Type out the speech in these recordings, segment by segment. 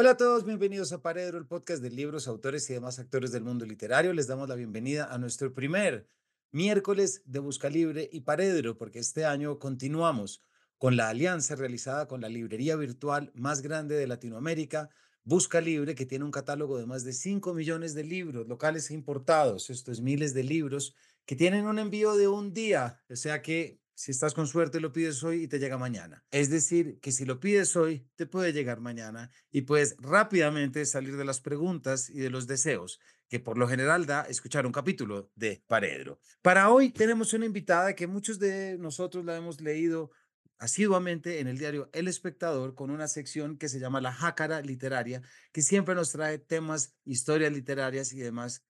Hola a todos, bienvenidos a Paredro, el podcast de libros, autores y demás actores del mundo literario. Les damos la bienvenida a nuestro primer miércoles de Busca Libre y Paredro, porque este año continuamos con la alianza realizada con la librería virtual más grande de Latinoamérica, Busca Libre, que tiene un catálogo de más de 5 millones de libros locales e importados. Esto es miles de libros que tienen un envío de un día, o sea que si estás con suerte lo pides hoy y te llega mañana. Es decir, que si lo pides hoy, te puede llegar mañana y puedes rápidamente salir de las preguntas y de los deseos que por lo general da escuchar un capítulo de Paredro. Para hoy tenemos una invitada que muchos de nosotros la hemos leído asiduamente en el diario El Espectador con una sección que se llama La Jácara Literaria, que siempre nos trae temas, historias literarias y demás,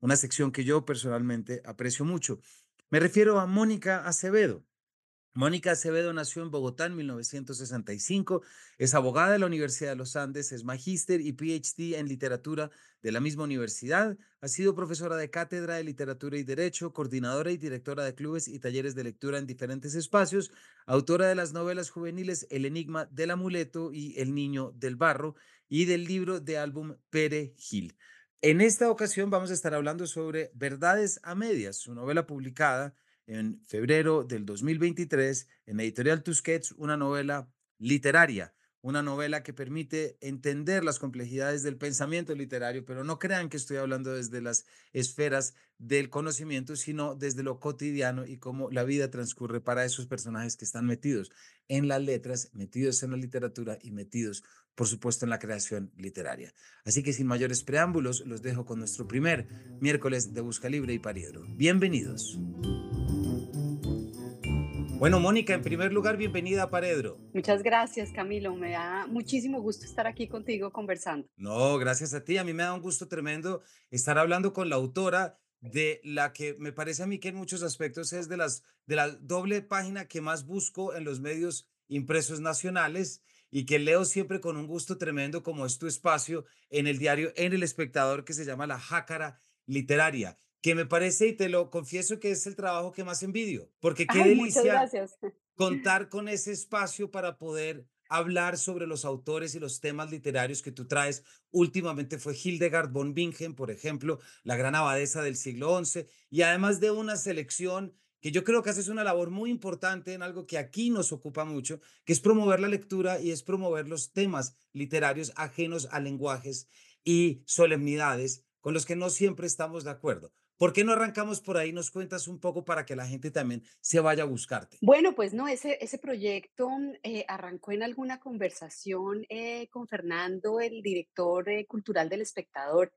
una sección que yo personalmente aprecio mucho. Me refiero a Mónica Acevedo. Mónica Acevedo nació en Bogotá en 1965, es abogada de la Universidad de los Andes, es magíster y PhD en literatura de la misma universidad, ha sido profesora de cátedra de literatura y derecho, coordinadora y directora de clubes y talleres de lectura en diferentes espacios, autora de las novelas juveniles El Enigma del Amuleto y El Niño del Barro y del libro de álbum Pere Gil. En esta ocasión vamos a estar hablando sobre Verdades a Medias, su novela publicada en febrero del 2023 en Editorial Tusquets, una novela literaria, una novela que permite entender las complejidades del pensamiento literario, pero no crean que estoy hablando desde las esferas del conocimiento, sino desde lo cotidiano y cómo la vida transcurre para esos personajes que están metidos en las letras, metidos en la literatura y metidos por supuesto, en la creación literaria. Así que sin mayores preámbulos, los dejo con nuestro primer miércoles de Busca Libre y Pariedro. Bienvenidos. Bueno, Mónica, en primer lugar, bienvenida a Paredro. Muchas gracias, Camilo. Me da muchísimo gusto estar aquí contigo conversando. No, gracias a ti. A mí me da un gusto tremendo estar hablando con la autora de la que me parece a mí que en muchos aspectos es de las de la doble página que más busco en los medios impresos nacionales y que leo siempre con un gusto tremendo como es tu espacio en el diario En el Espectador que se llama La Jácara Literaria, que me parece, y te lo confieso, que es el trabajo que más envidio, porque qué delicia contar con ese espacio para poder hablar sobre los autores y los temas literarios que tú traes. Últimamente fue Hildegard von Bingen, por ejemplo, la gran abadesa del siglo XI, y además de una selección que yo creo que haces una labor muy importante en algo que aquí nos ocupa mucho, que es promover la lectura y es promover los temas literarios ajenos a lenguajes y solemnidades con los que no siempre estamos de acuerdo. ¿Por qué no arrancamos por ahí? Nos cuentas un poco para que la gente también se vaya a buscarte. Bueno, pues no, ese, ese proyecto eh, arrancó en alguna conversación eh, con Fernando, el director eh, cultural del espectador,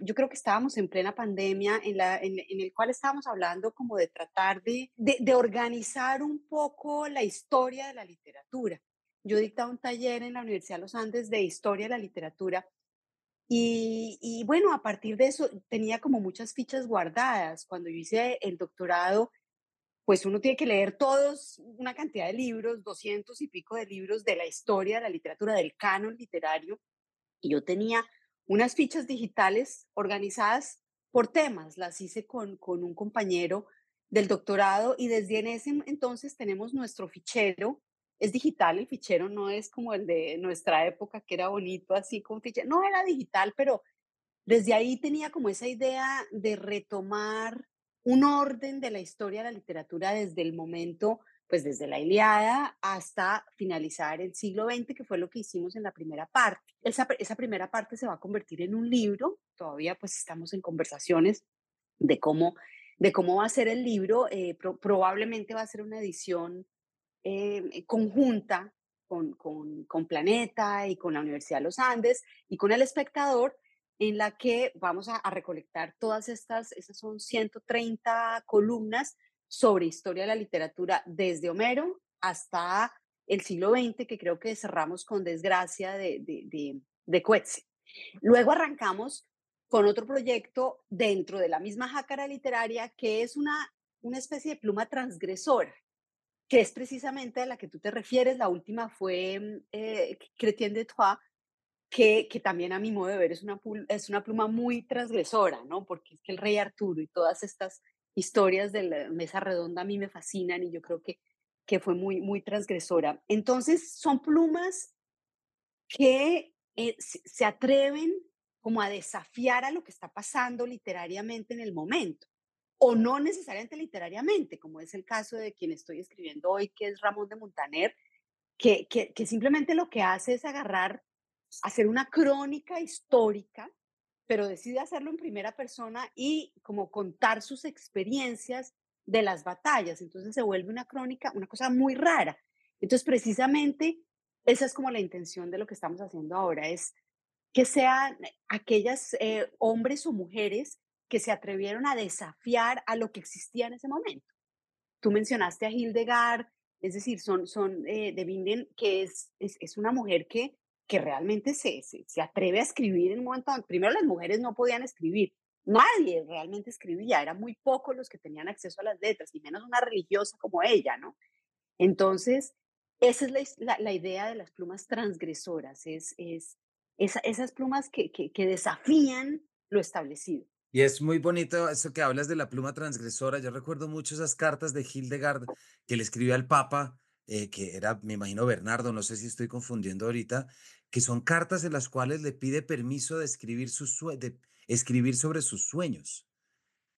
yo creo que estábamos en plena pandemia en, la, en, el cual estábamos hablando como de tratar de, de, organizar un poco la historia de la literatura. Yo dictaba un taller en la Universidad de los Andes de historia de la literatura y, y, bueno, a partir de eso tenía como muchas fichas guardadas. Cuando yo hice el doctorado, pues uno tiene que leer todos, una cantidad de libros, doscientos y pico de libros de la historia de la literatura, del canon literario. Y yo tenía unas fichas digitales organizadas por temas. Las hice con, con un compañero del doctorado y desde en ese entonces tenemos nuestro fichero. Es digital, el fichero no es como el de nuestra época, que era bonito así con fichero. No era digital, pero desde ahí tenía como esa idea de retomar un orden de la historia de la literatura desde el momento pues desde la Iliada hasta finalizar el siglo XX, que fue lo que hicimos en la primera parte. Esa, esa primera parte se va a convertir en un libro, todavía pues estamos en conversaciones de cómo, de cómo va a ser el libro, eh, probablemente va a ser una edición eh, conjunta con, con, con, Planeta y con la Universidad de los Andes y con el espectador, en la que vamos a, a recolectar todas estas, esas son 130 columnas sobre historia de la literatura desde Homero hasta el siglo XX, que creo que cerramos con Desgracia de, de, de, Coetzee. Luego arrancamos con otro proyecto dentro de la misma jácara literaria, que es una, una especie de pluma transgresora, que es precisamente a la que tú te refieres. La última fue eh, Chrétien de Troyes, que, que, también a mi modo de ver es una, es una pluma muy transgresora, ¿no? Porque es que el rey Arturo y todas estas historias de la mesa redonda a mí me fascinan y yo creo que, que fue muy, muy transgresora. Entonces, son plumas que eh, se atreven como a desafiar a lo que está pasando literariamente en el momento, o no necesariamente literariamente, como es el caso de quien estoy escribiendo hoy, que es Ramón de Montaner, que, que simplemente lo que hace es agarrar, hacer una crónica histórica, pero decide hacerlo en primera persona y como contar sus experiencias de las batallas. Entonces se vuelve una crónica, una cosa muy rara. Entonces, precisamente, esa es como la intención de lo que estamos haciendo ahora, es que sean aquellas eh, hombres o mujeres que se atrevieron a desafiar a lo que existía en ese momento. Tú mencionaste a Hildegard, es decir, son, son eh, de Binden, que es, es, es, una mujer que, que realmente se, se, se, atreve a escribir en un momento. Primero, las mujeres no podían escribir, nadie realmente escribía, eran muy pocos los que tenían acceso a las letras, y menos una religiosa como ella, ¿no? Entonces, esa es la, la, idea de las plumas transgresoras, es, es esa, esas plumas que, que, que desafían lo establecido. Y es muy bonito eso que hablas de la pluma transgresora. Yo recuerdo mucho esas cartas de Hildegard que le escribió al Papa, eh, que era, me imagino, Bernardo, no sé si estoy confundiendo ahorita, que son cartas en las cuales le pide permiso de escribir, sus de escribir sobre sus sueños.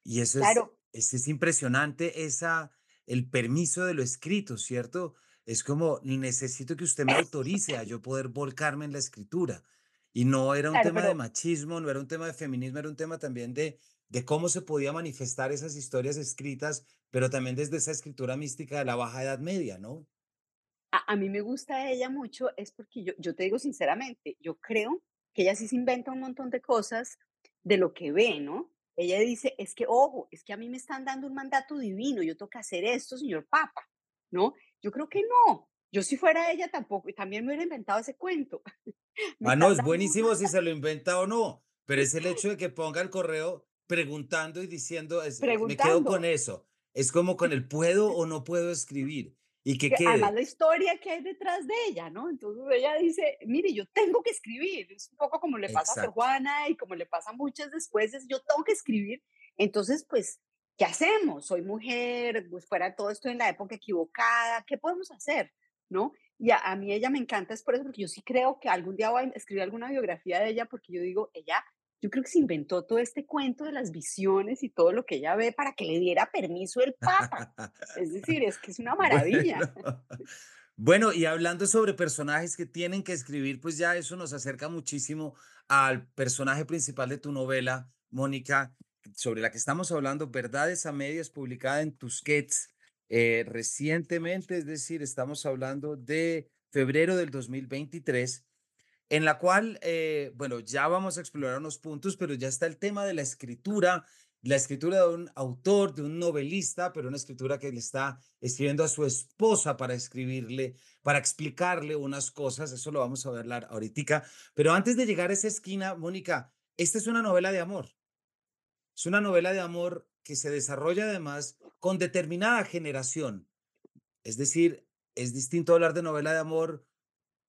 Y eso es, Claro, es, es impresionante, esa, el permiso de lo escrito, ¿cierto? Es como, necesito que usted me autorice a yo poder volcarme en la escritura. Y no era un claro, tema de machismo, no era un tema de feminismo, era un tema también de, de cómo se podía manifestar esas historias escritas, pero también desde esa escritura mística de la Baja Edad Media, ¿no? A, a mí me gusta ella mucho, es porque yo, yo te digo sinceramente, yo creo que ella sí se inventa un montón de cosas de lo que ve, ¿no? Ella dice, es que, ojo, es que a mí me están dando un mandato divino, yo tengo que hacer esto, señor Papa, ¿no? Yo creo que no. Yo si fuera ella tampoco, y también me hubiera inventado ese cuento. Ah, no, es buenísimo si se lo inventa o no, pero es el hecho de que ponga el correo preguntando y diciendo, es- eh, me quedo con preguntando. eso. Es como con el puedo o no puedo escribir y que que además la historia que hay detrás de ella, ¿no? Entonces ella dice, mire, yo tengo que escribir, es un poco como le pasa a Exacto. Juana y como le pasa a muchas después, es yo tengo que escribir, entonces pues, ¿qué hacemos? Soy mujer, pues fuera de todo esto en la época equivocada, ¿qué podemos hacer? ¿No? Y a, a mí ella me encanta, es por eso, porque yo sí creo que algún día voy a escribir alguna biografía de ella, porque yo digo, ella, yo creo que se inventó todo este cuento de las visiones y todo lo que ella ve para que le diera permiso el Papa. Es decir, es que es una maravilla. Bueno, bueno, y hablando sobre personajes que tienen que escribir, pues ya eso nos acerca muchísimo al personaje principal de tu novela, Mónica, sobre la que estamos hablando, Verdades a Medias, publicada en Tusquets eh, recientemente, es decir, estamos hablando de febrero del 2023, en la cual, eh, bueno, ya vamos a explorar unos puntos, pero ya está el tema de la escritura, la escritura de un autor, de un novelista, pero una escritura que le está escribiendo a su esposa para escribirle, para explicarle unas cosas, eso lo vamos a hablar ahorita. Pero antes de llegar a esa esquina, Mónica, esta es una novela de amor, es una novela de amor que se desarrolla además con determinada generación, es decir, es distinto hablar de novela de amor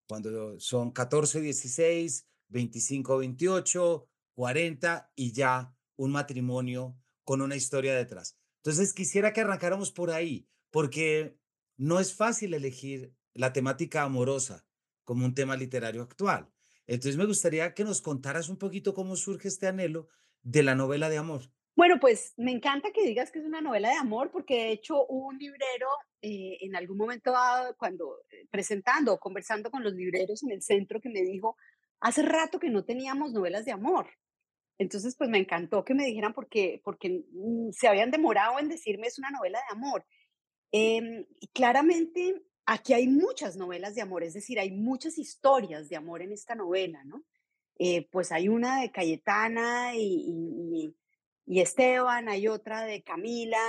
cuando son 14, 16, 25, 28, 40 y ya un matrimonio con una historia detrás. Entonces quisiera que arrancáramos por ahí, porque no es fácil elegir la temática amorosa como un tema literario actual. Entonces me gustaría que nos contaras un poquito cómo surge este anhelo de la novela de amor. Bueno, pues me encanta que digas que es una novela de amor, porque de hecho un librero eh, en algún momento cuando eh, presentando o conversando con los libreros en el centro, que me dijo, hace rato que no teníamos novelas de amor. Entonces, pues me encantó que me dijeran porque, porque mm, se habían demorado en decirme es una novela de amor. Em, claramente aquí hay muchas novelas de amor, es decir, hay muchas historias de amor en esta novela, ¿no? Eh, pues hay una de Cayetana y- y- Esteban, hay otra de Camila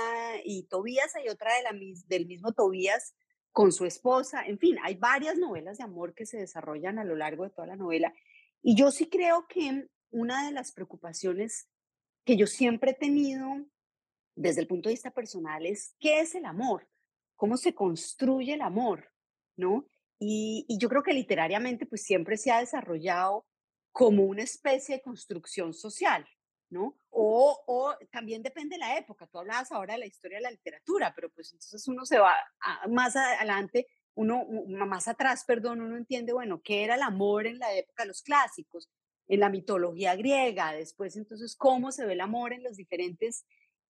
y Tobías, hay otra de la, del mismo Tobías con su esposa, en fin, hay varias novelas de amor que se desarrollan a lo largo de toda la novela. Y yo sí creo que una de las preocupaciones que yo siempre he tenido desde el punto de vista personal es qué es el amor, cómo se construye el amor, ¿no? Y, y yo creo que literariamente pues siempre se ha desarrollado como una especie de construcción social, ¿no? O, o también depende de la época. Tú hablabas ahora de la historia de la literatura, pero pues entonces uno se va a- más adelante uno más atrás, perdón, uno entiende, bueno, qué era el amor en la época de los clásicos, en la mitología griega, después entonces cómo se ve el amor en los diferentes...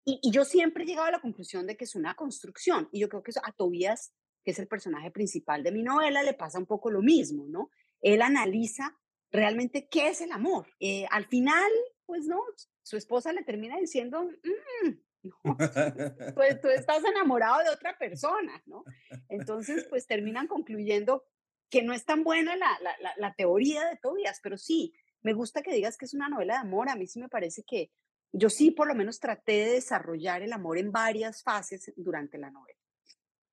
Y, yo siempre he llegado a la conclusión de que es una construcción, y yo creo que eso a Tobías, que es el personaje principal de mi novela, le pasa un poco lo mismo, ¿no? Él analiza realmente qué es el amor. Eh, al final, pues no, su esposa le termina diciendo, mm, pues tú estás enamorado de otra persona, ¿no? Entonces, pues terminan concluyendo que no es tan buena la, la, la, teoría de Tobias, pero sí, me gusta que digas que es una novela de amor. A mí sí me parece que yo sí por lo menos traté de desarrollar el amor en varias fases durante la novela.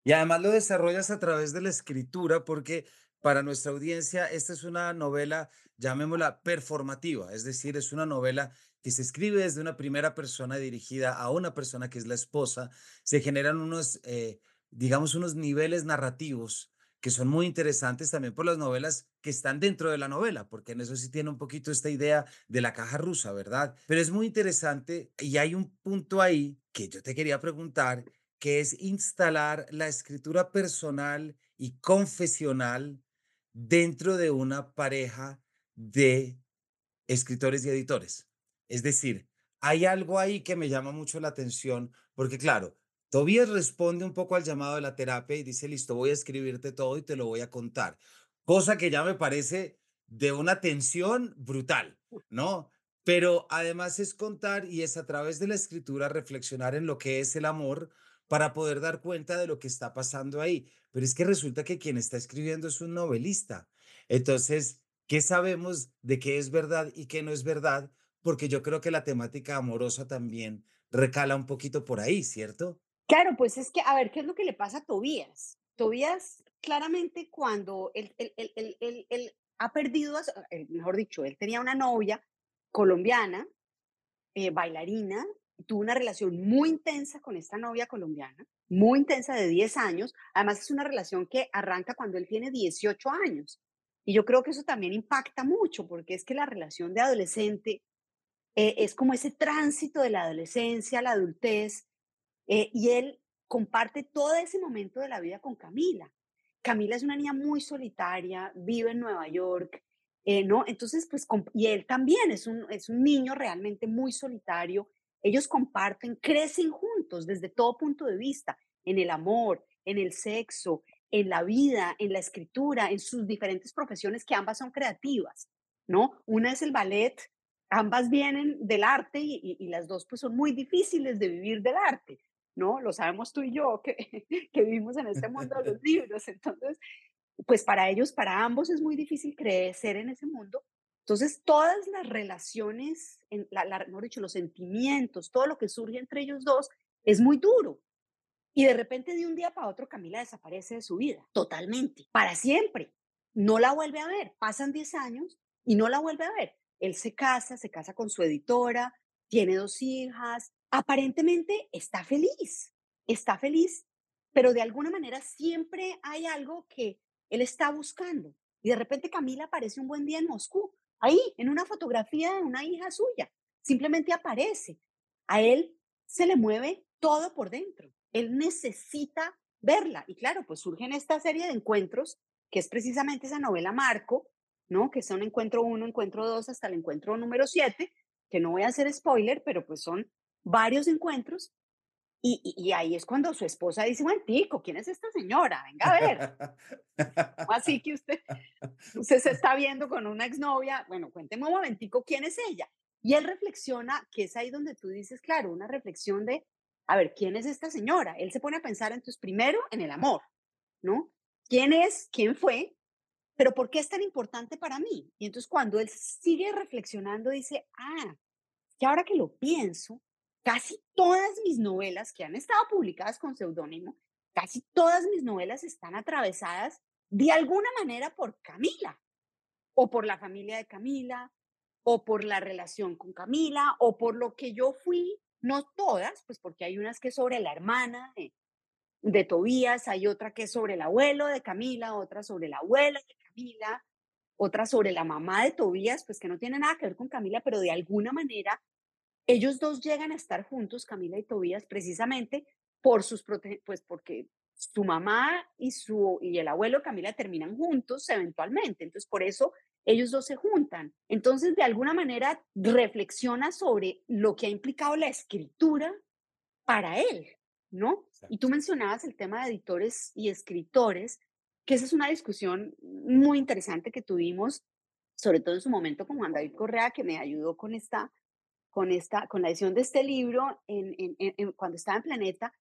Y además lo desarrollas a través de la escritura, porque para nuestra audiencia esta es una novela, llamémosla performativa, es decir, es una novela que se escribe desde una primera persona dirigida a una persona que es la esposa, se generan unos, eh, digamos, unos niveles narrativos que son muy interesantes también por las novelas que están dentro de la novela, porque en eso sí tiene un poquito esta idea de la caja rusa, ¿verdad? Pero es muy interesante y hay un punto ahí que yo te quería preguntar, que es instalar la escritura personal y confesional dentro de una pareja de escritores y editores. Es decir, hay algo ahí que me llama mucho la atención, porque claro, Tobias responde un poco al llamado de la terapia y dice, listo, voy a escribirte todo y te lo voy a contar, cosa que ya me parece de una tensión brutal, ¿no? Pero además es contar y es a través de la escritura reflexionar en lo que es el amor para poder dar cuenta de lo que está pasando ahí. Pero es que resulta que quien está escribiendo es un novelista. Entonces, ¿qué sabemos de qué es verdad y qué no es verdad? porque yo creo que la temática amorosa también recala un poquito por ahí, ¿cierto? Claro, pues es que, a ver, ¿qué es lo que le pasa a Tobías? Tobías, claramente, cuando él, ha perdido, mejor dicho, él tenía una novia colombiana, eh, bailarina, tuvo una relación muy intensa con esta novia colombiana, muy intensa de 10 años. Además, es una relación que arranca cuando él tiene 18 años. Y yo creo que eso también impacta mucho, porque es que la relación de adolescente eh, es como ese tránsito de la adolescencia a la adultez, eh, y él comparte todo ese momento de la vida con Camila. Camila es una niña muy solitaria, vive en Nueva York, eh, ¿no? Entonces, pues, y él también es un, es un niño realmente muy solitario. Ellos comparten, crecen juntos desde todo punto de vista, en el amor, en el sexo, en la vida, en la escritura, en sus diferentes profesiones que ambas son creativas, ¿no? Una es el ballet ambas vienen del arte y, las dos pues son muy difíciles de vivir del arte, ¿no? Lo sabemos tú y yo que, que vivimos en este mundo de los libros. Entonces, pues para ellos, para ambos es muy difícil crecer en ese mundo. Entonces, todas las relaciones, en la, la, mejor dicho, los sentimientos, todo lo que surge entre ellos dos es muy duro. Y de repente, de un día para otro, Camila desaparece de su vida, totalmente, para siempre. No la vuelve a ver. Pasan 10 años y no la vuelve a ver. Él se casa, se casa con su editora, tiene dos hijas, aparentemente está feliz, está feliz, pero de alguna manera siempre hay algo que él está buscando. Y de repente Camila aparece un buen día en Moscú, ahí, en una fotografía de una hija suya, simplemente aparece. A él se le mueve todo por dentro. Él necesita verla. Y claro, pues surge en esta serie de encuentros, que es precisamente esa novela Marco, ¿no? Que son encuentro uno, encuentro dos, hasta el encuentro número siete, que no voy a hacer spoiler, pero pues son varios encuentros. Y, ahí es cuando su esposa dice, bueno, tico, ¿quién es esta señora? Venga a ver. Así que usted, usted se está viendo con una exnovia. Bueno, cuénteme un momentico, ¿quién es ella? Y él reflexiona, que es ahí donde tú dices, claro, una reflexión de, a ver, ¿quién es esta señora? Él se pone a pensar entonces primero en el amor, ¿no? ¿Quién es? ¿Quién fue? pero ¿por qué es tan importante para mí? Y entonces cuando él sigue reflexionando, dice, ah, que ahora que lo pienso, casi todas mis novelas que han estado publicadas con seudónimo, casi todas mis novelas están atravesadas de alguna manera por Camila, o por la familia de Camila, o por la relación con Camila, o por lo que yo fui, no todas, pues porque hay unas que sobre la hermana de Tobías, hay otra que es sobre el abuelo de Camila, otra sobre la abuela de Camila, otra sobre la mamá de Tobías, pues que no tiene nada que ver con Camila, pero de alguna manera ellos dos llegan a estar juntos, Camila y Tobías, precisamente por sus, pues porque su mamá y, su, y el abuelo Camila terminan juntos eventualmente. Entonces, por eso ellos dos se juntan. Entonces, de alguna manera, reflexiona sobre lo que ha implicado la escritura para él, ¿no? Y tú mencionabas el tema de editores y escritores, que esa es una discusión muy interesante que tuvimos, sobre todo en su momento con Juan David Correa, que me ayudó con esta, con esta, con la edición de este libro en, cuando estaba en Planeta,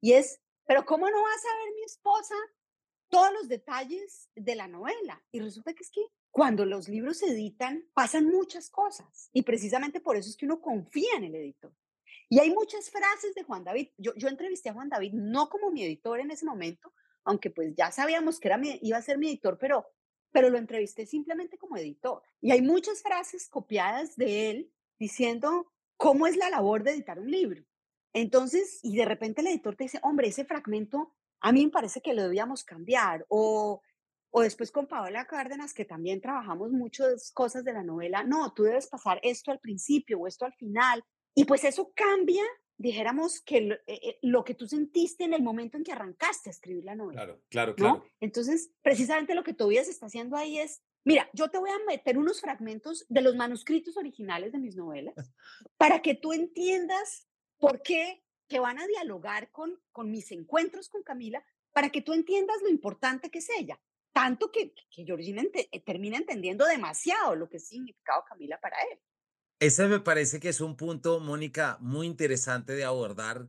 y es, pero ¿cómo no va a saber mi esposa todos los detalles de la novela? Y resulta que es que cuando los libros se editan, pasan muchas cosas, y precisamente por eso es que uno confía en el editor. Y hay muchas frases de Juan David. Yo, yo entrevisté a Juan David no como mi editor en ese momento, aunque pues ya sabíamos que era iba a ser mi editor, pero, pero lo entrevisté simplemente como editor. Y hay muchas frases copiadas de él diciendo cómo es la labor de editar un libro. Entonces, y de repente el editor te dice, hombre, ese fragmento a mí me parece que lo debíamos cambiar. O, o después con Paola Cárdenas, que también trabajamos muchas cosas de la novela, no, tú debes pasar esto al principio o esto al final. Y pues eso cambia dijéramos que lo, eh, eh, lo, que tú sentiste en el momento en que arrancaste a escribir la novela. Claro, claro, claro. Entonces, precisamente lo que Tobías está haciendo ahí es, mira, yo te voy a meter unos fragmentos de los manuscritos originales de mis novelas para que tú entiendas por qué, que van a dialogar con, con mis encuentros con Camila, para que tú entiendas lo importante que es ella. Tanto que, que Georgina eh, termina entendiendo demasiado lo que significado Camila para él. Ese me parece que es un punto, Mónica, muy interesante de abordar,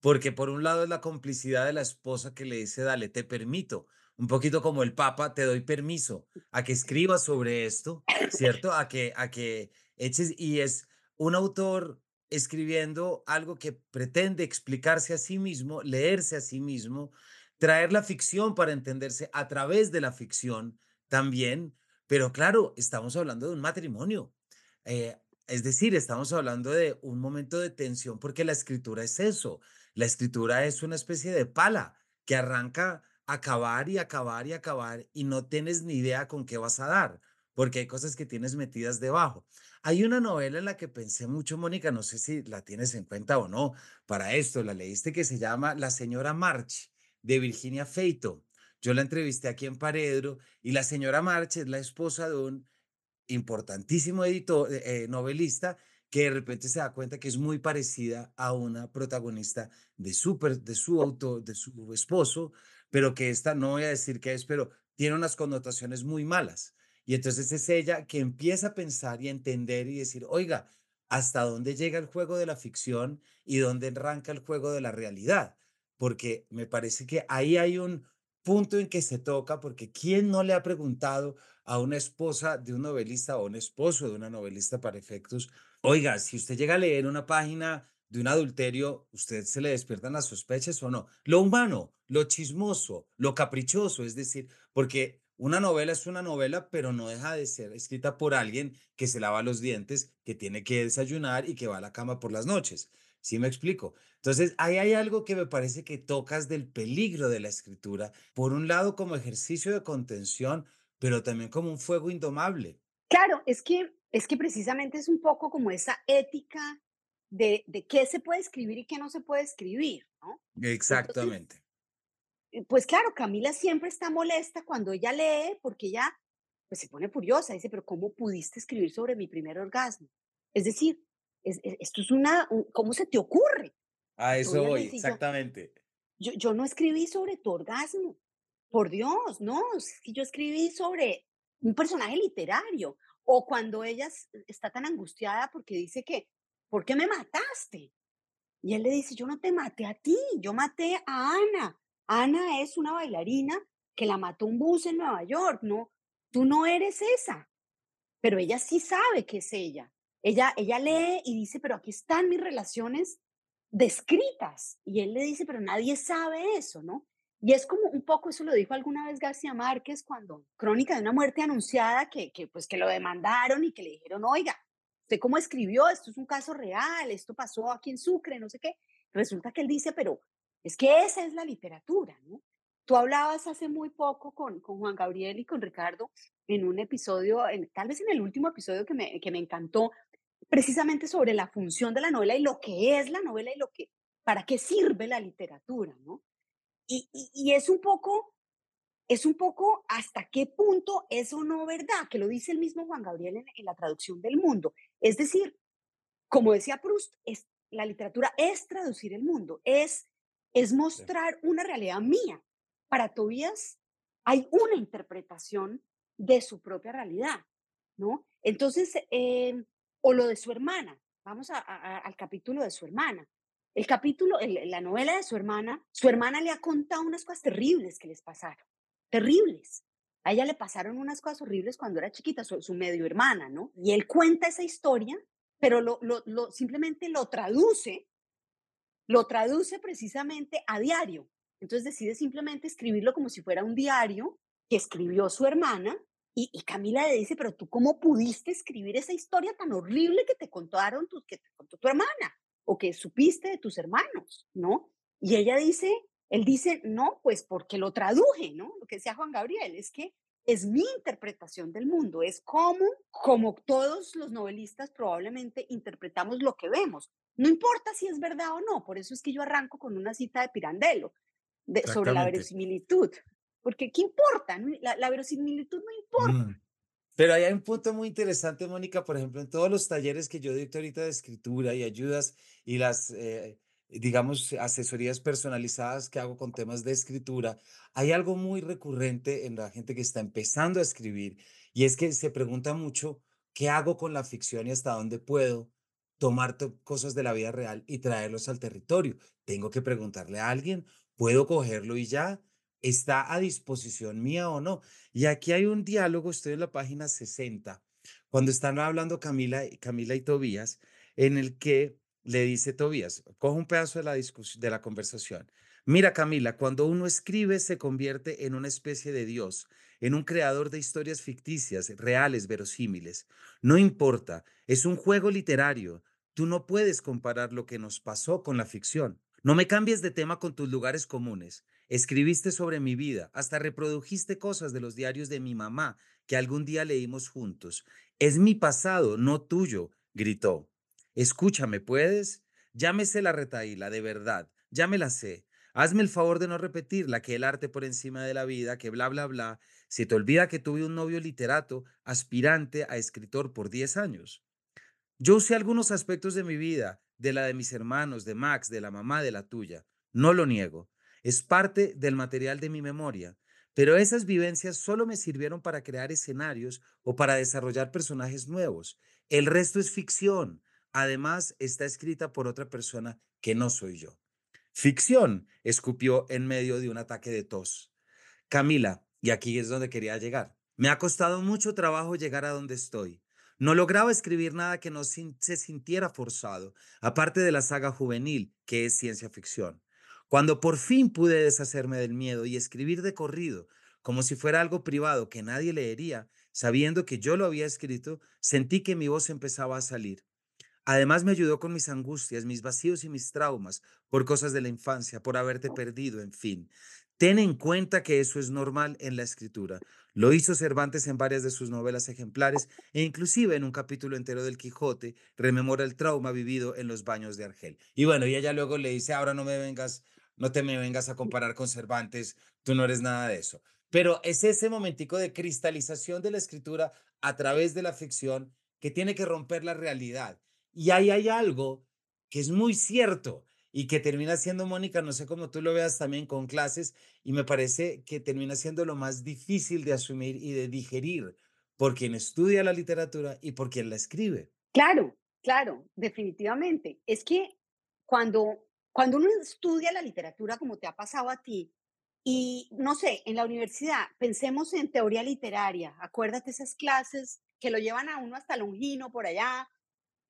porque por un lado es la complicidad de la esposa que le dice, dale, te permito, un poquito como el Papa, te doy permiso a que escribas sobre esto, ¿cierto? A que, a que eches, y es un autor escribiendo algo que pretende explicarse a sí mismo, leerse a sí mismo, traer la ficción para entenderse a través de la ficción también, pero claro, estamos hablando de un matrimonio. Eh, es decir, estamos hablando de un momento de tensión porque la escritura es eso. La escritura es una especie de pala que arranca acabar y acabar y acabar y no tienes ni idea con qué vas a dar, porque hay cosas que tienes metidas debajo. Hay una novela en la que pensé mucho, Mónica, no sé si la tienes en cuenta o no, para esto, la leíste que se llama La señora March, de Virginia Feito. Yo la entrevisté aquí en Paredro y la señora March es la esposa de un importantísimo editor, eh, novelista, que de repente se da cuenta que es muy parecida a una protagonista de su, de su auto, de su esposo, pero que esta, no voy a decir que es, pero tiene unas connotaciones muy malas. Y entonces es ella que empieza a pensar y a entender y decir, oiga, ¿hasta dónde llega el juego de la ficción y dónde arranca el juego de la realidad? Porque me parece que ahí hay un punto en que se toca, porque ¿quién no le ha preguntado a una esposa de un novelista o un esposo de una novelista para efectos, oiga, si usted llega a leer una página de un adulterio, ¿usted se le despiertan las sospechas o no? Lo humano, lo chismoso, lo caprichoso, es decir, porque una novela es una novela, pero no deja de ser escrita por alguien que se lava los dientes, que tiene que desayunar y que va a la cama por las noches. ¿Sí me explico? Entonces, ahí hay algo que me parece que tocas del peligro de la escritura, por un lado como ejercicio de contención, pero también como un fuego indomable. Claro, es que, es que precisamente es un poco como esa ética de, de qué se puede escribir y qué no se puede escribir, ¿no? Exactamente. Eh, pues claro, Camila siempre está molesta cuando ella lee porque ella pues se pone furiosa, dice, pero ¿cómo pudiste escribir sobre mi primer orgasmo? Es decir, esto es una, ¿cómo se te ocurre? A eso voy, exactamente. Yo, yo no escribí sobre tu orgasmo, por Dios, no, que yo escribí sobre un personaje literario. O cuando ella está tan angustiada porque dice que, ¿por qué me mataste? Y él le dice, yo no te maté a ti, yo maté a Ana. Ana es una bailarina que la mató un bus en Nueva York, no, tú no eres esa. Pero ella sí sabe que es ella. Ella, ella lee y dice, pero aquí están mis relaciones descritas. Y él le dice, pero nadie sabe eso, ¿no? Y es como un poco, eso lo dijo alguna vez García Márquez cuando Crónica de una muerte anunciada, que, que pues que lo demandaron y que le dijeron, oiga, ¿usted cómo escribió? Esto es un caso real, esto pasó aquí en Sucre, no sé qué. Resulta que él dice, pero es que esa es la literatura, ¿no? Tú hablabas hace muy poco con, con Juan Gabriel y con Ricardo en un episodio, en, tal vez en el último episodio que me, que me encantó, precisamente sobre la función de la novela y lo que es la novela y lo que, para qué sirve la literatura, ¿no? y, y, es un poco, es un poco hasta qué punto es o no verdad, que lo dice el mismo Juan Gabriel en la traducción del mundo. Es decir, como decía Proust, es, la literatura es traducir el mundo, es, es mostrar una realidad mía. Para Tobías hay una interpretación de su propia realidad, ¿no? Entonces, eh, o lo de su hermana, vamos a- a- a- al capítulo de su hermana. El capítulo, el- la novela de su hermana, su hermana le ha contado unas cosas terribles que les pasaron, terribles. A ella le pasaron unas cosas horribles cuando era chiquita, su, medio hermana, ¿no? Y él cuenta esa historia, pero lo, lo, simplemente lo traduce lo traduce precisamente a diario. Entonces decide simplemente escribirlo como si fuera un diario que escribió su hermana y, Camila le dice, pero tú cómo pudiste escribir esa historia tan horrible que te contaron tus, que contó tu hermana o que supiste de tus hermanos, ¿no? Y ella dice, él dice, no, pues porque lo traduje, ¿no? Lo que decía Juan Gabriel, es que es mi interpretación del mundo, es como, como todos los novelistas probablemente interpretamos lo que vemos no importa si es verdad o no, por eso es que yo arranco con una cita de Pirandello de, sobre la verosimilitud, porque ¿qué importa? La, la verosimilitud no Mm. importa. Pero ahí hay un punto muy interesante, Mónica, por ejemplo, en todos los talleres que yo dicto ahorita de escritura y ayudas y las, eh, digamos, asesorías personalizadas que hago con temas de escritura, hay algo muy recurrente en la gente que está empezando a escribir y es que se pregunta mucho, ¿qué hago con la ficción y hasta dónde puedo tomar to- cosas de la vida real y traerlos al territorio? Tengo que preguntarle a alguien, ¿puedo cogerlo y ya? ¿Está a disposición mía o no? Y aquí hay un diálogo, estoy en la página 60, cuando están hablando Camila, Camila y Tobías, en el que le dice Tobías, coge un pedazo de la discusión, de la conversación. Mira, Camila, cuando uno escribe se convierte en una especie de Dios, en un creador de historias ficticias, reales, verosímiles. No importa, es un juego literario. Tú no puedes comparar lo que nos pasó con la ficción. No me cambies de tema con tus lugares comunes. Escribiste sobre mi vida, hasta reprodujiste cosas de los diarios de mi mamá que algún día leímos juntos. Es mi pasado, no tuyo, gritó. Escúchame, ¿puedes? Llámese la retaíla, de verdad, ya me la sé. Hazme el favor de no repetirla, que el arte por encima de la vida, que bla, bla, bla. Se te olvida que tuve un novio literato, aspirante a escritor por 10 años. Yo usé algunos aspectos de mi vida, de la de mis hermanos, de Max, de la mamá, de la tuya. No lo niego. Es parte del material de mi memoria. Pero esas vivencias solo me sirvieron para crear escenarios o para desarrollar personajes nuevos. El resto es ficción. Además, está escrita por otra persona que no soy yo. Ficción, escupió en medio de un ataque de tos. Camila, y aquí es donde quería llegar. Me ha costado mucho trabajo llegar a donde estoy. No lograba escribir nada que no se sintiera forzado, aparte de la saga juvenil, que es ciencia ficción. Cuando por fin pude deshacerme del miedo y escribir de corrido, como si fuera algo privado que nadie leería, sabiendo que yo lo había escrito, sentí que mi voz empezaba a salir. Además, me ayudó con mis angustias, mis vacíos y mis traumas por cosas de la infancia, por haberte perdido, en fin. Ten en cuenta que eso es normal en la escritura. Lo hizo Cervantes en varias de sus novelas ejemplares e inclusive en un capítulo entero del Quijote rememora el trauma vivido en los baños de Argel. Y bueno, y ella luego le dice, ahora no me vengas, no te me vengas a comparar con Cervantes, tú no eres nada de eso. Pero es ese momentico de cristalización de la escritura a través de la ficción que tiene que romper la realidad y ahí hay algo que es muy cierto y que termina siendo, Mónica, no sé cómo tú lo veas también con clases, y me parece que termina siendo lo más difícil de asumir y de digerir por quien estudia la literatura y por quien la escribe. Claro, claro, definitivamente. Es que cuando, cuando uno estudia la literatura como te ha pasado a ti, y no sé, en la universidad, pensemos en teoría literaria, acuérdate esas clases que lo llevan a uno hasta Longino por allá,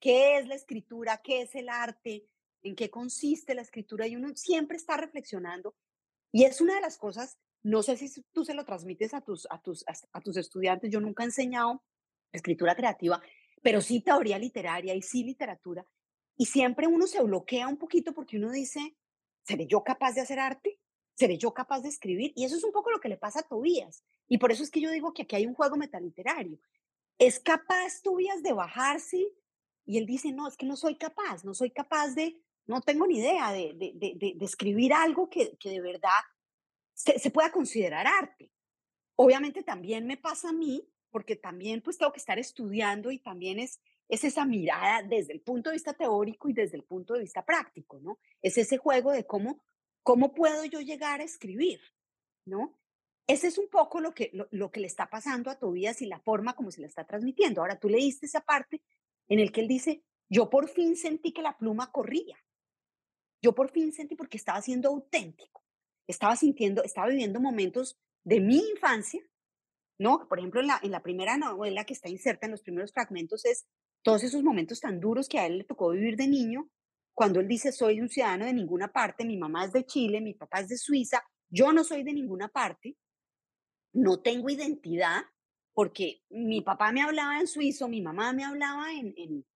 qué es la escritura, qué es el arte, en qué consiste la escritura, y uno siempre está reflexionando. Y es una de las cosas, no sé si tú se lo transmites a tus, a tus, a tus estudiantes, yo nunca he enseñado escritura creativa, pero sí teoría literaria y sí literatura. Y siempre uno se bloquea un poquito porque uno dice, ¿seré yo capaz de hacer arte? ¿Seré yo capaz de escribir? Y eso es un poco lo que le pasa a Tobías. Y por eso es que yo digo que aquí hay un juego metaliterario ¿Es capaz Tobías de bajarse? Y él dice, no, es que no soy capaz, no soy capaz de, no tengo ni idea de, de, de, de- escribir algo que, que de verdad se, pueda considerar arte. Obviamente también me pasa a mí, porque también pues tengo que estar estudiando y también es, es esa mirada desde el punto de vista teórico y desde el punto de vista práctico, ¿no? Es ese juego de cómo, cómo puedo yo llegar a escribir, ¿no? Ese es un poco lo que, lo, que le está pasando a Tobías y la forma como se le está transmitiendo. Ahora, tú leíste esa parte en el que él dice, yo por fin sentí que la pluma corría. Yo por fin sentí porque estaba siendo auténtico. Estaba sintiendo, estaba viviendo momentos de mi infancia, ¿no? Por ejemplo, en la, en la primera novela que está inserta en los primeros fragmentos es todos esos momentos tan duros que a él le tocó vivir de niño, cuando él dice, soy un ciudadano de ninguna parte, mi mamá es de Chile, mi papá es de Suiza, yo no soy de ninguna parte, no tengo identidad porque mi papá me hablaba en suizo, mi mamá me hablaba en, en,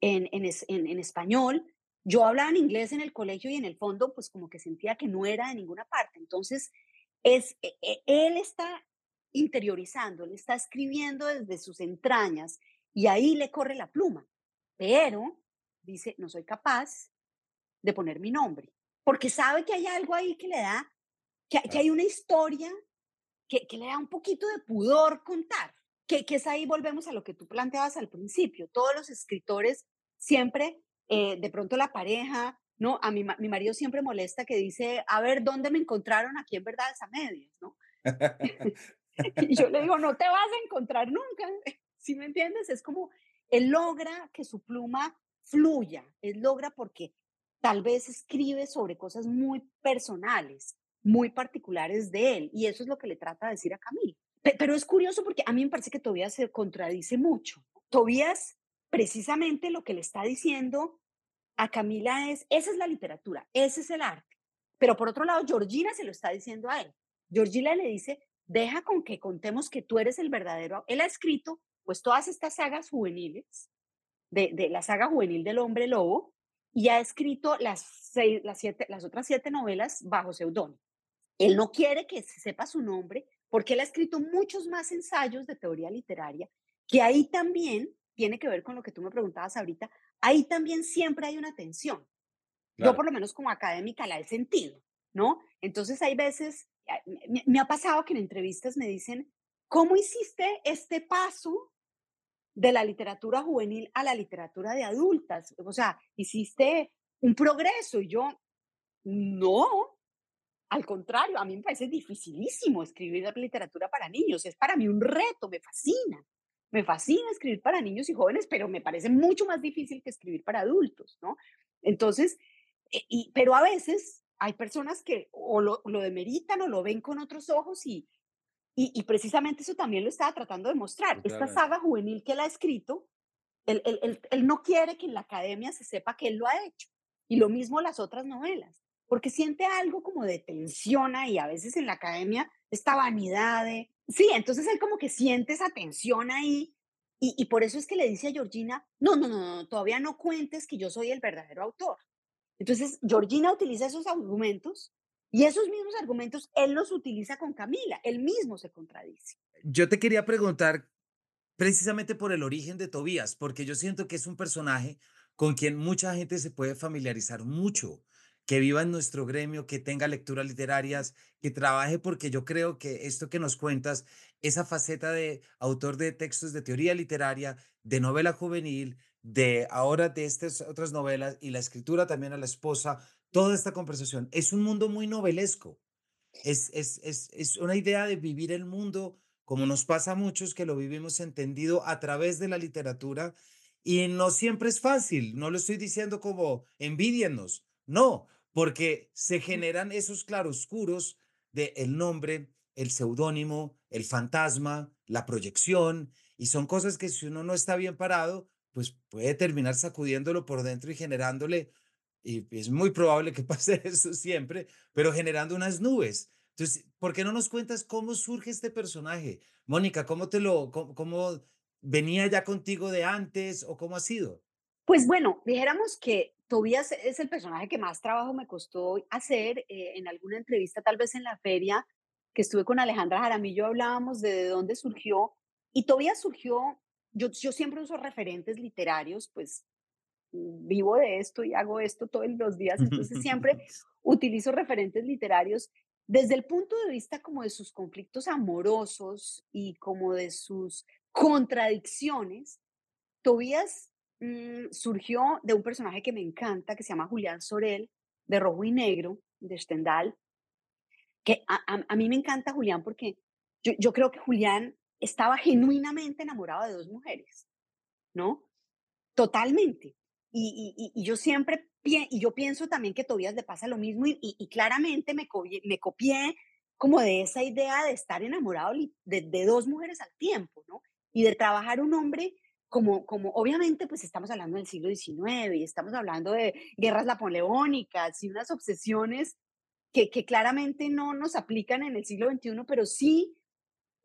en, en, español, yo hablaba en inglés en el colegio y en el fondo pues como que sentía que no era de ninguna parte. Entonces, es, e, e, él está interiorizando, él está escribiendo desde sus entrañas y ahí le corre la pluma, pero dice, no soy capaz de poner mi nombre, porque sabe que hay algo ahí que le da, que, que hay una historia que, le da un poquito de pudor contar, que, que, es ahí volvemos a lo que tú planteabas al principio. Todos los escritores siempre, eh, de pronto la pareja, ¿no? A mi, mi marido siempre molesta que dice, a ver, ¿dónde me encontraron aquí en verdad a medias, ¿no? y yo le digo, no te vas a encontrar nunca, ¿sí me entiendes? Es como, él logra que su pluma fluya, él logra porque tal vez escribe sobre cosas muy personales, muy particulares de él. Y eso es lo que le trata de decir a Camilo. Pero es curioso porque a mí me parece que Tobías se contradice mucho. Tobías, precisamente lo que le está diciendo a Camila es, esa es la literatura, ese es el arte. Pero por otro lado, Georgina se lo está diciendo a él. Georgina le dice, deja con que contemos que tú eres el verdadero. Él ha escrito pues todas estas sagas juveniles, de, de la saga juvenil del hombre lobo, y ha escrito las, seis, las, siete, las otras siete novelas bajo seudónimo. Él no quiere que se sepa su nombre porque él ha escrito muchos más ensayos de teoría literaria, que ahí también tiene que ver con lo que tú me preguntabas ahorita, ahí también siempre hay una tensión. Yo por lo menos como académica la he sentido, ¿no? Entonces hay veces, me, me ha pasado que en entrevistas me dicen, ¿cómo hiciste este paso de la literatura juvenil a la literatura de adultas? O sea, hiciste un progreso y yo, no, al contrario, a mí me parece dificilísimo escribir literatura para niños. Es para mí un reto, me fascina. Me fascina escribir para niños y jóvenes, pero me parece mucho más difícil que escribir para adultos, ¿no? Entonces, eh, y, pero a veces hay personas que o lo, lo demeritan o lo ven con otros ojos y, y, precisamente eso también lo estaba tratando de mostrar. Esta saga juvenil que él ha escrito, él, él, él, no quiere que en la academia se sepa que él lo ha hecho. Y lo mismo las otras novelas porque siente algo como de tensión ahí, a veces en la academia, esta vanidad de... Sí, entonces él como que siente esa tensión ahí y, y por eso es que le dice a Georgina, no, no, no, no, todavía no cuentes que yo soy el verdadero autor. Entonces, Georgina utiliza esos argumentos y esos mismos argumentos él los utiliza con Camila, él mismo se contradice. Yo te quería preguntar precisamente por el origen de Tobías, porque yo siento que es un personaje con quien mucha gente se puede familiarizar mucho que viva en nuestro gremio, que tenga lecturas literarias, que trabaje, porque yo creo que esto que nos cuentas, esa faceta de autor de textos de teoría literaria, de novela juvenil, de ahora de estas otras novelas y la escritura también a la esposa, toda esta conversación, es un mundo muy novelesco. Es, es, es, es una idea de vivir el mundo como nos pasa a muchos que lo vivimos entendido a través de la literatura y no siempre es fácil, no lo estoy diciendo como envidiennos, no, porque se generan esos claroscuros de el nombre, el seudónimo, el fantasma, la proyección, y son cosas que si uno no está bien parado, pues puede terminar sacudiéndolo por dentro y generándole, y es muy probable que pase eso siempre, pero generando unas nubes. Entonces, ¿por qué no nos cuentas cómo surge este personaje? Mónica, ¿cómo te lo, cómo venía ya contigo de antes o cómo ha sido? Pues bueno, dijéramos que Tobías es el personaje que más trabajo me costó hacer. Eh, en alguna entrevista, tal vez en la feria que estuve con Alejandra Jaramillo, hablábamos de, dónde surgió. Y Tobías surgió, yo, yo siempre uso referentes literarios, pues mm, vivo de esto y hago esto todos los días, entonces siempre utilizo referentes literarios Desde el punto de vista como de sus conflictos amorosos y como de sus contradicciones, Tobías mm, surgió de un personaje que me encanta, que se llama Julián Sorel, de Rojo y Negro, de Stendhal, que a, a- a mí me encanta Julián porque yo, yo creo que Julián estaba genuinamente enamorado de dos mujeres, ¿no? Totalmente. Y, y- y- yo siempre, y yo pienso también que a le pasa lo mismo y, y- claramente me copié, me copié como de esa idea de estar enamorado de, de dos mujeres al tiempo, ¿no? Y de trabajar un hombre como, como, obviamente, pues estamos hablando del siglo XIX y estamos hablando de guerras napoleónicas y unas obsesiones que, que claramente no nos aplican en el siglo XXI, pero sí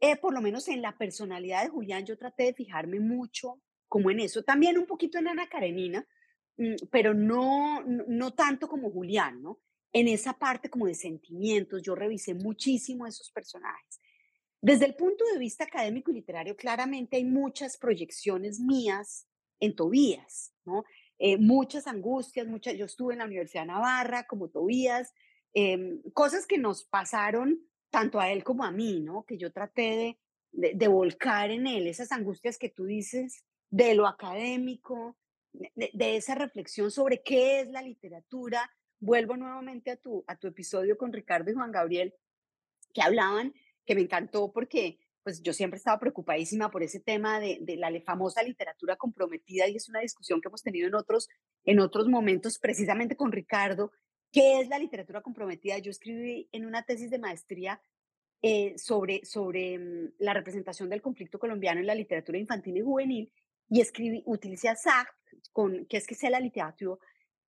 eh, por lo menos en la personalidad de Julián, yo traté de fijarme mucho como en eso, también un poquito en Ana Karenina, mm, pero no, no, tanto como Julián, ¿no? En esa parte como de sentimientos, yo revisé muchísimo esos personajes. Desde el punto de vista académico y literario, claramente hay muchas proyecciones mías en Tobías, ¿no? Eh, muchas angustias, muchas, yo estuve en la Universidad de Navarra como Tobías, em, cosas que nos pasaron tanto a él como a mí, ¿no? Que yo traté de, de, volcar en él esas angustias que tú dices de lo académico, de- de esa reflexión sobre qué es la literatura. Vuelvo nuevamente a tu, a tu episodio con Ricardo y Juan Gabriel, que hablaban, que me encantó porque pues yo siempre estaba preocupadísima por ese tema de, de la famosa literatura comprometida y es una discusión que hemos tenido en otros, en otros momentos, precisamente con Ricardo. ¿Qué es la literatura comprometida? Yo escribí en una tesis de maestría eh, sobre, sobre mm, la representación del conflicto colombiano en la literatura infantil y juvenil y escribí, utilicé a Sartre, con, que es que sea la literatura,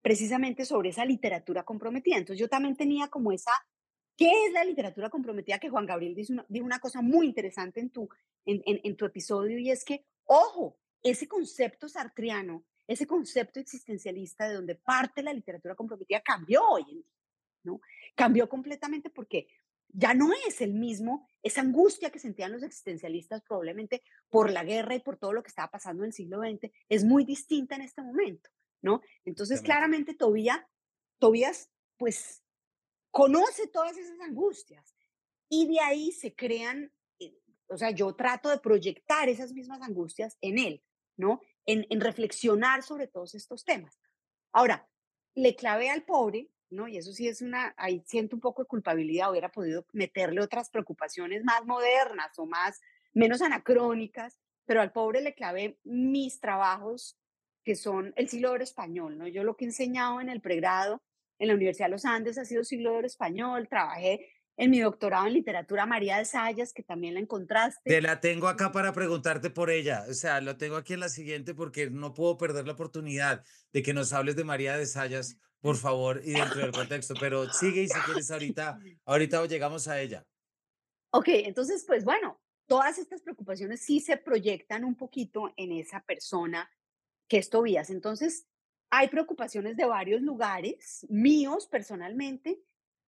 precisamente sobre esa literatura comprometida. Entonces yo también tenía como esa ¿Qué es la literatura comprometida? Que Juan Gabriel dice una- dijo una cosa muy interesante en tu, en, en- en tu episodio y es que, ojo, ese concepto sartriano, ese concepto existencialista de donde parte la literatura comprometida cambió hoy en día, ¿no? Cambió completamente porque ya no es el mismo, esa angustia que sentían los existencialistas probablemente por la guerra y por todo lo que estaba pasando en el siglo XX, es muy distinta en este momento, ¿no? Entonces, claramente, Tobías, Tobías, pues conoce todas esas angustias y de ahí se crean, eh, o sea, yo trato de proyectar esas mismas angustias en él, ¿no? En, en reflexionar sobre todos estos temas. Ahora, le clavé al pobre, ¿no? Y eso sí es una, ahí siento un poco de culpabilidad, hubiera podido meterle otras preocupaciones más modernas o más, menos anacrónicas, pero al pobre le clavé mis trabajos que son el siglo de oro español, ¿no? Yo lo que he enseñado en el pregrado en la Universidad de los Andes ha sido siglo de oro español, trabajé en mi doctorado en literatura María de Sayas, que también la encontraste. Te la tengo acá para preguntarte por ella. O sea, lo tengo aquí en la siguiente porque no puedo perder la oportunidad de que nos hables de María de Sayas, por favor, y dentro del contexto. Pero sigue y si quieres ahorita, ahorita llegamos a ella. Ok, entonces, pues bueno, todas estas preocupaciones sí se proyectan un poquito en esa persona que es Tobías. Entonces, hay preocupaciones de varios lugares, míos personalmente,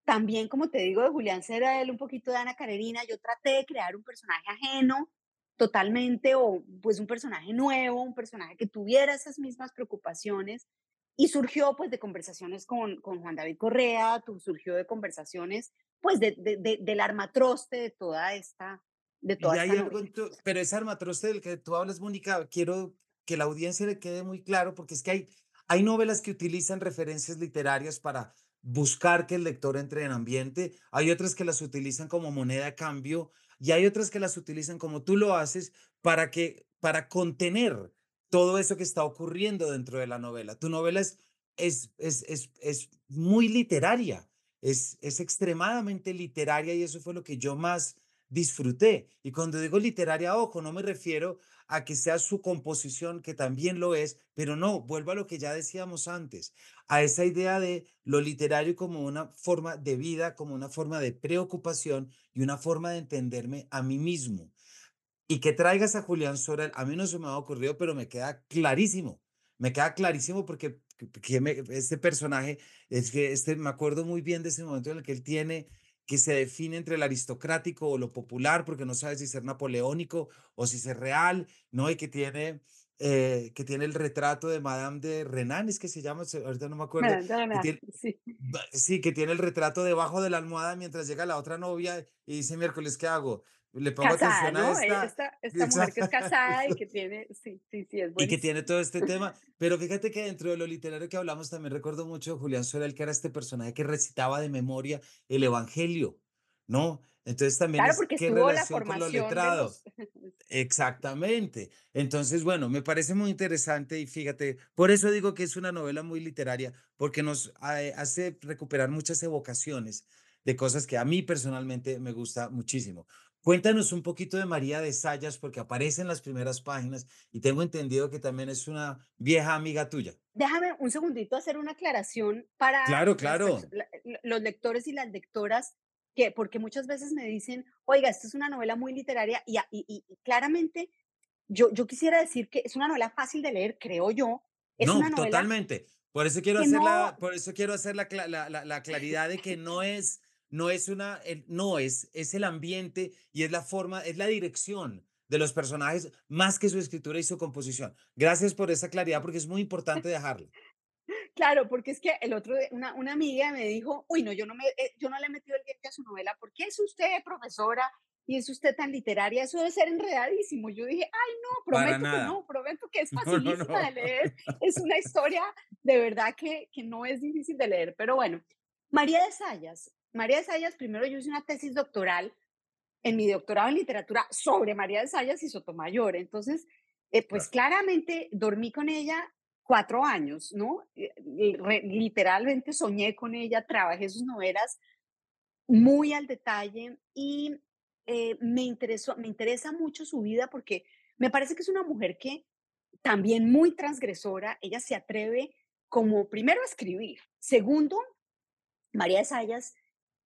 también, como te digo, de Julián Cerel, un poquito de Ana Karenina. Yo traté de crear un personaje ajeno totalmente o pues un personaje nuevo, un personaje que tuviera esas mismas preocupaciones. Y surgió pues de conversaciones con, con Juan David Correa, surgió de conversaciones pues de, de- de- del armatroste de toda esta, de toda esta algo pero ese armatroste del que tú hablas, Mónica, quiero que la audiencia le quede muy claro, porque es que hay, hay novelas que utilizan referencias literarias para buscar que el lector entre en ambiente, hay otras que las utilizan como moneda de cambio y hay otras que las utilizan como tú lo haces para que, para contener todo eso que está ocurriendo dentro de la novela. Tu novela es, es, es, es, es muy literaria, es, es extremadamente literaria y eso fue lo que yo más disfruté. Y cuando digo literaria, ojo, no me refiero a que sea su composición, que también lo es, pero no, vuelvo a lo que ya decíamos antes, a esa idea de lo literario como una forma de vida, como una forma de preocupación y una forma de entenderme a mí mismo. Y que traigas a Julián Sorel, a mí no se me ha ocurrido, pero me queda clarísimo. Me queda clarísimo porque este personaje, es que este, me acuerdo muy bien de ese momento en el que él tiene, que se define entre el aristocrático o lo popular, porque no sabe si ser napoleónico o si ser real, ¿no? Y que tiene eh, que tiene el retrato de Madame de Renan, es que se llama, ahorita no me acuerdo, que tiene, sí, que tiene el retrato debajo de la almohada mientras llega la otra novia y dice, miércoles, ¿qué hago? Le pongo Casada, atención a ¿no? E esta, esta esta mujer que es casada y que tiene sí, sí, sí, es y que buenísimo. tiene todo este tema. Pero fíjate que dentro de lo literario que hablamos también recuerdo mucho a Julián Sorel, que era este personaje que recitaba de memoria el Evangelio, ¿no? Entonces también Claro, es porque qué estuvo la relación con lo formación de letrado. los Exactamente. Entonces, bueno, me parece muy interesante y fíjate, por eso digo que es una novela muy literaria, porque nos eh, hace recuperar muchas evocaciones de cosas que a mí personalmente me gusta muchísimo. Cuéntanos un poquito de María de Sayas, porque aparece en las primeras páginas y tengo entendido que también es una vieja amiga tuya. Déjame un segundito hacer una aclaración para Claro, claro. la lo los lectores y las lectoras que porque muchas veces me dicen: "Oiga, esta es una novela muy literaria", y a y y claramente yo yo quisiera decir que es una novela fácil de leer, creo yo. Es No, una novela totalmente. Por eso quiero hacer no la por eso quiero hacer la la la la claridad de que no es no es una no es, es el ambiente y es la forma, es la dirección de los personajes, más que su escritura y su composición. Gracias por esa claridad, porque es muy importante dejarla. Claro, porque es que el otro una una amiga me dijo: "Uy, no, yo no me eh, yo no le he metido el diente a su novela, ¿por qué es usted profesora y es usted tan literaria? Eso debe ser enredadísimo". Yo dije: "Ay, no, prometo que no, prometo que es No, no, facilísima de leer, es una historia de verdad que que no es difícil de leer". Pero bueno, María de Sayas María de Sayas, primero yo hice una tesis doctoral en mi doctorado en literatura sobre María de Sayas y Sotomayor. Entonces, eh, pues Claro. claramente dormí con ella 4 años, ¿no? Eh, re literalmente soñé con ella, trabajé sus novelas muy al detalle y, eh, me interesó me interesa mucho su vida porque me parece que es una mujer que también muy transgresora, ella se atreve como primero a escribir, segundo, María de Sayas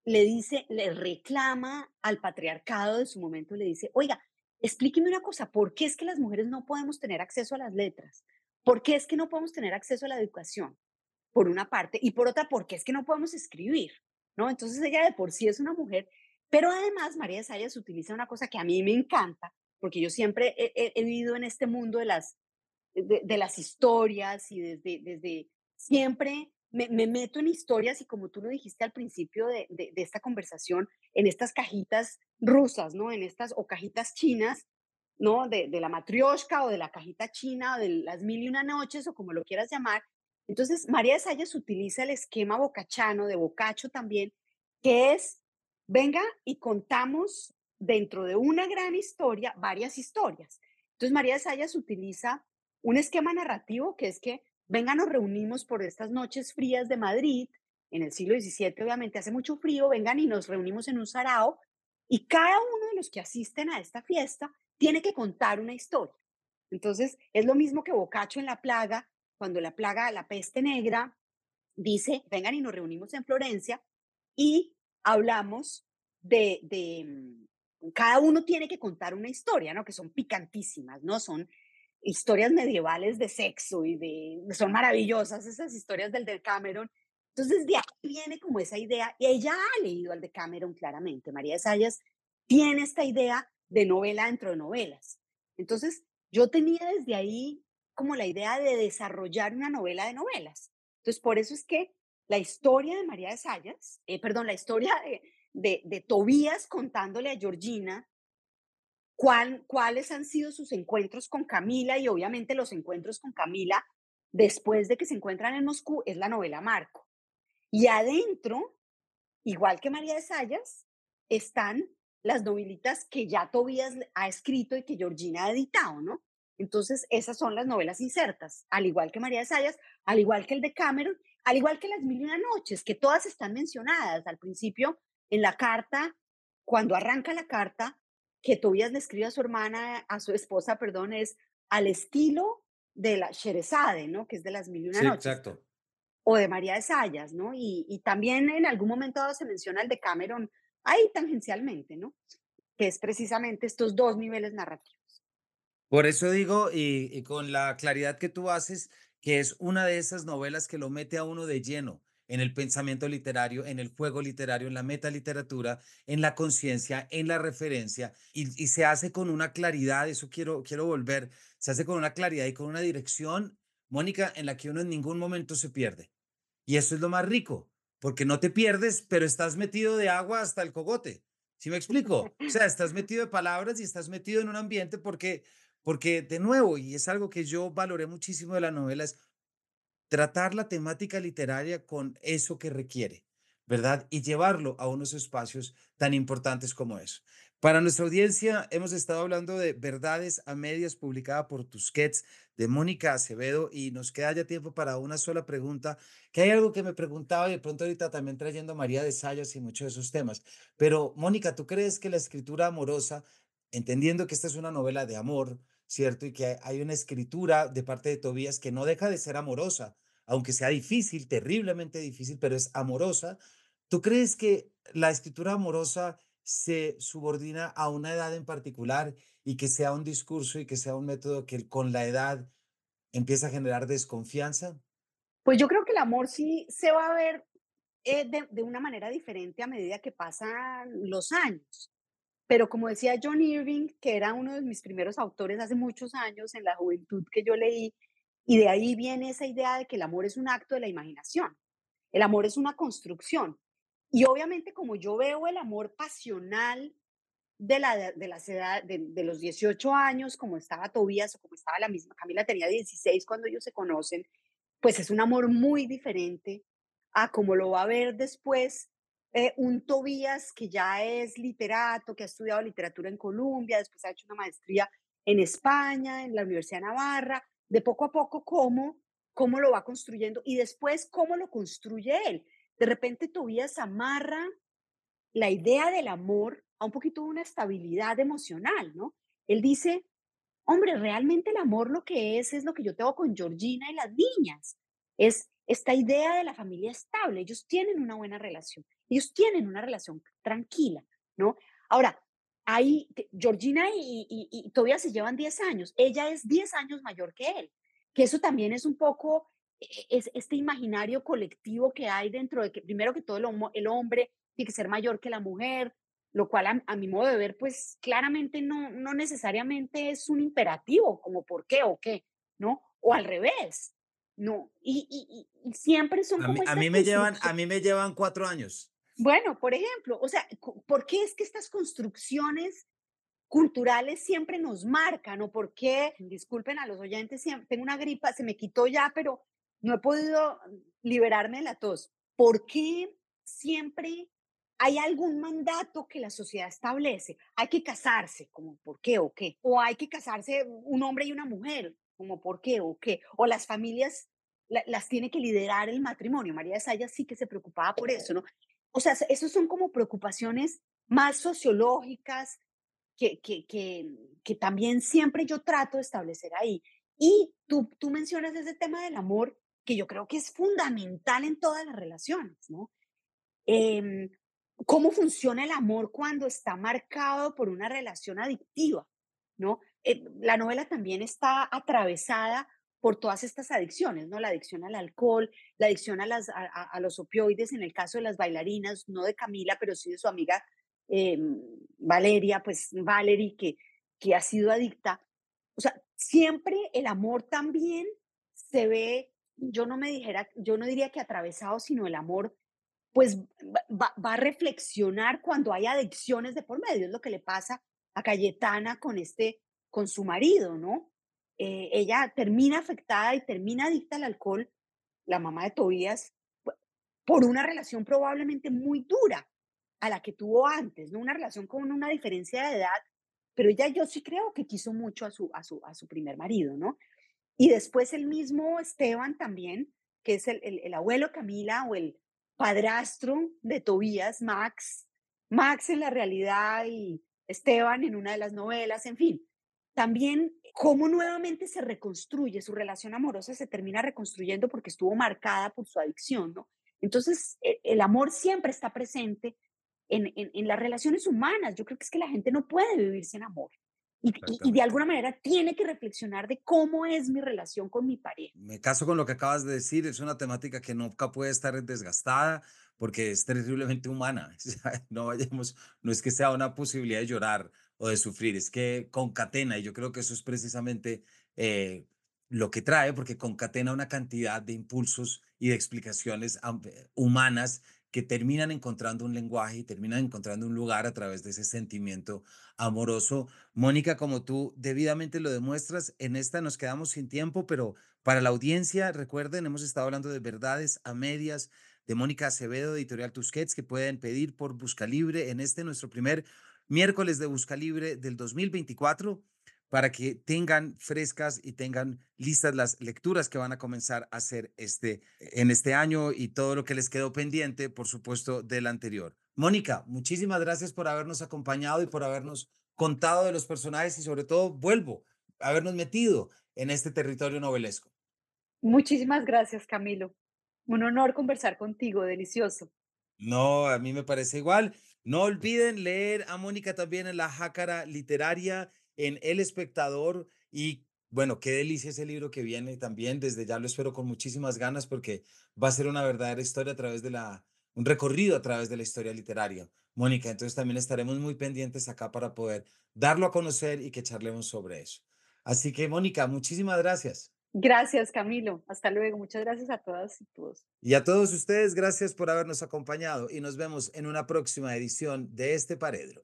le dice, le reclama al patriarcado de su momento, le dice, oiga, explíqueme una cosa, ¿por qué es que las mujeres no podemos tener acceso a las letras? ¿Por qué es que no podemos tener acceso a la educación? Por una parte, y por otra, ¿por qué es que no podemos escribir? ¿No? Entonces ella de por sí es una mujer, pero además María de Sayas utiliza una cosa que a mí me encanta, porque yo siempre he vivido en este mundo de las de, de las historias y desde, desde siempre me, me, meto en historias y como tú lo dijiste al principio de, esta conversación, en estas cajitas rusas, ¿no? En estas o cajitas chinas, ¿no? De, la matrioshka o de la cajita china o de las mil y una noches o como lo quieras llamar. Entonces, María de Sayas utiliza el esquema bocachano, de bocacho también, que es, venga y contamos dentro de una gran historia varias historias. Entonces, María de Sayas utiliza un esquema narrativo que es que, venga, nos reunimos por estas noches frías de Madrid, en el siglo XVII obviamente hace mucho frío, vengan y nos reunimos en un sarao y cada uno de los que asisten a esta fiesta tiene que contar una historia. Entonces, es lo mismo que Boccaccio en La Plaga, cuando la plaga, la peste negra, dice, vengan y nos reunimos en Florencia y hablamos de, de mm, cada uno tiene que contar una historia, ¿no? Que son picantísimas, ¿no? Son historias medievales de sexo y de, son maravillosas esas historias del Decameron. Entonces de ahí viene como esa idea, y ella ha leído al Decameron claramente, María de Sayas tiene esta idea de novela dentro de novelas. Entonces yo tenía desde ahí como la idea de desarrollar una novela de novelas. Entonces por eso es que la historia de María de Sayas, eh, perdón, la historia de, de, de Tobías contándole a Georgina cuál, cuáles han sido sus encuentros con Camila y obviamente los encuentros con Camila después de que se encuentran en Moscú es la novela Marco. Y adentro, igual que María de Sayas, están las novelitas que ya Tobías ha escrito y que Georgina ha editado, ¿no? Entonces, esas son las novelas insertas, al igual que María de Sayas, al igual que el de Cameron, al igual que las Mil y una Noches, que todas están mencionadas al principio en la carta, cuando arranca la carta, que Tobías le escribe a su hermana, a su esposa, perdón, es al estilo de la Sherezade, ¿no? Que es de las Mil y Una Sí, Noches, exacto. o de María de Sayas, ¿no? Y, y también en algún momento dado se menciona el de Cameron, ahí tangencialmente, ¿no? Que es precisamente estos dos niveles narrativos. Por eso digo, y, y con la claridad que tú haces, que es una de esas novelas que lo mete a uno de lleno en el pensamiento literario, en el juego literario, en la metaliteratura, en la conciencia, en la referencia, y, se hace con una claridad, eso quiero, quiero volver, se hace con una claridad y con una dirección, Mónica, en la que uno en ningún momento se pierde. Y eso es lo más rico, porque no te pierdes, pero estás metido de agua hasta el cogote. ¿Sí me explico? O sea, estás metido de palabras y estás metido en un ambiente porque, porque de nuevo, y es algo que yo valoré muchísimo de la novela, es tratar la temática literaria con eso que requiere, ¿verdad? Y llevarlo a unos espacios tan importantes como eso. Para nuestra audiencia, hemos estado hablando de Verdades a Medias, publicada por Tusquets, de Mónica Acevedo, y nos queda ya tiempo para una sola pregunta, que hay algo que me preguntaba y de pronto ahorita también trayendo María de Sayas y muchos de esos temas. Pero, Mónica, ¿tú crees que la escritura amorosa, entendiendo que esta es una novela de amor, ¿cierto? Y que hay una escritura de parte de Tobías que no deja de ser amorosa, aunque sea difícil, terriblemente difícil, pero es amorosa. ¿Tú crees que la escritura amorosa se subordina a una edad en particular y que sea un discurso y que sea un método que con la edad empieza a generar desconfianza? Pues yo creo que el amor sí se va a ver eh, de, de una manera diferente a medida que pasan los años. Pero como decía John Irving, que era uno de mis primeros autores hace muchos años en la juventud que yo leí, y de ahí viene esa idea de que el amor es un acto de la imaginación. El amor es una construcción. Y obviamente como yo veo el amor pasional de, la, de, las edad, de, de, los 18 años, como estaba Tobías o como estaba la misma, Camila tenía 16 cuando ellos se conocen, pues es un amor muy diferente a como lo va a ver después eh, un Tobías que ya es literato, que ha estudiado literatura en Colombia, después ha hecho una maestría en España, en la Universidad de Navarra, de poco a poco cómo, cómo lo va construyendo y después cómo lo construye él. De repente Tobías amarra la idea del amor a un poquito de una estabilidad emocional, ¿no? Él dice, hombre, realmente el amor lo que es es lo que yo tengo con Georgina y las niñas. Es esta idea de la familia estable. Ellos tienen una buena relación. Ellos tienen una relación tranquila, ¿no? Ahora, ahí Georgina y, y, y, todavía se llevan 10 años. Ella es 10 años mayor que él. Que eso también es un poco e, es este imaginario colectivo que hay dentro de que primero que todo el, el hombre tiene que ser mayor que la mujer, lo cual a, a, mi modo de ver, pues claramente no, no necesariamente es un imperativo, como por qué o qué, ¿no? O al revés, no. Y, y, y siempre son a como... Mí, a, mí me llevan, a mí me llevan cuatro años. Bueno, por ejemplo, o sea, ¿por qué es que estas construcciones culturales siempre nos marcan o por qué, disculpen a los oyentes, tengo una gripa, se me quitó ya, pero no he podido liberarme de la tos? ¿Por qué siempre hay algún mandato que la sociedad establece? Hay que casarse, como por qué o qué. O hay que casarse un hombre y una mujer, como por qué o qué. O las familias la, las tiene que liderar el matrimonio. María de Sayas sí que se preocupaba por eso, ¿no? O sea, esos son como preocupaciones más sociológicas que, que, que, que también siempre yo trato de establecer ahí. Y tú, tú mencionas ese tema del amor, que yo creo que es fundamental en todas las relaciones, ¿no? Eh, ¿Cómo funciona el amor cuando está marcado por una relación adictiva? ¿no? Eh, la novela también está atravesada por todas estas adicciones, ¿no? La adicción al alcohol, la adicción a, los opioides, en el caso de las bailarinas, no de Camila, pero sí de su amiga eh, Valeria, pues Valerie, que, que ha sido adicta. O sea, siempre el amor también se ve, yo no me dijera, yo no diría que atravesado, sino el amor, pues va, va a reflexionar cuando hay adicciones de por medio, es lo que le pasa a Cayetana con este, con su marido, ¿no? Eh, ella termina afectada y termina adicta al alcohol, la mamá de Tobías, por una relación probablemente muy dura a la que tuvo antes, ¿no? Una relación con una diferencia de edad, pero ella yo sí creo que quiso mucho a su, a su, a su primer marido, ¿no? Y después el mismo Esteban también, que es el, el, el abuelo Camila o el padrastro de Tobías, Max, Max en la realidad y Esteban en una de las novelas, en fin, también cómo nuevamente se reconstruye su relación amorosa, se termina reconstruyendo porque estuvo marcada por su adicción, ¿no? Entonces, e, el amor siempre está presente en, en, en, las relaciones humanas. Yo creo que es que la gente no puede vivir sin amor. y, y- de alguna manera tiene que reflexionar de cómo es mi relación con mi pareja. Me caso con lo que acabas de decir, es una temática que nunca puede estar desgastada porque es terriblemente humana. No vayamos, no es que sea una posibilidad de llorar o de sufrir, es que concatena y yo creo que eso es precisamente eh, lo que trae, porque concatena una cantidad de impulsos y de explicaciones eh, humanas que terminan encontrando un lenguaje y terminan encontrando un lugar a través de ese sentimiento amoroso. Mónica, como tú debidamente lo demuestras, en esta nos quedamos sin tiempo, pero para la audiencia, recuerden, hemos estado hablando de verdades a medias de Mónica Acevedo, editorial Tusquets, que pueden pedir por Busca Libre en este nuestro primer miércoles de Busca Libre del 2024 para que tengan frescas y tengan listas las lecturas que van a comenzar a hacer este, en este año y todo lo que les quedó pendiente, por supuesto, del anterior. Mónica, muchísimas gracias por habernos acompañado y por habernos contado de los personajes y sobre todo, vuelvo, habernos metido en este territorio novelesco. Muchísimas gracias, Camilo. Un honor conversar contigo, delicioso. No, a mí me parece igual. No olviden leer a Mónica también en La Jácara Literaria, en El Espectador. Y bueno, qué delicia ese libro que viene también. Desde ya lo espero con muchísimas ganas porque va a ser una verdadera historia a través de la, un recorrido a través de la historia literaria. Mónica, entonces también estaremos muy pendientes acá para poder darlo a conocer y que charlemos sobre eso. Así que, Mónica, muchísimas gracias. Gracias, Camilo. Hasta luego. Muchas gracias a todas y todos. Y a todos ustedes, gracias por habernos acompañado y nos vemos en una próxima edición de este Paredro.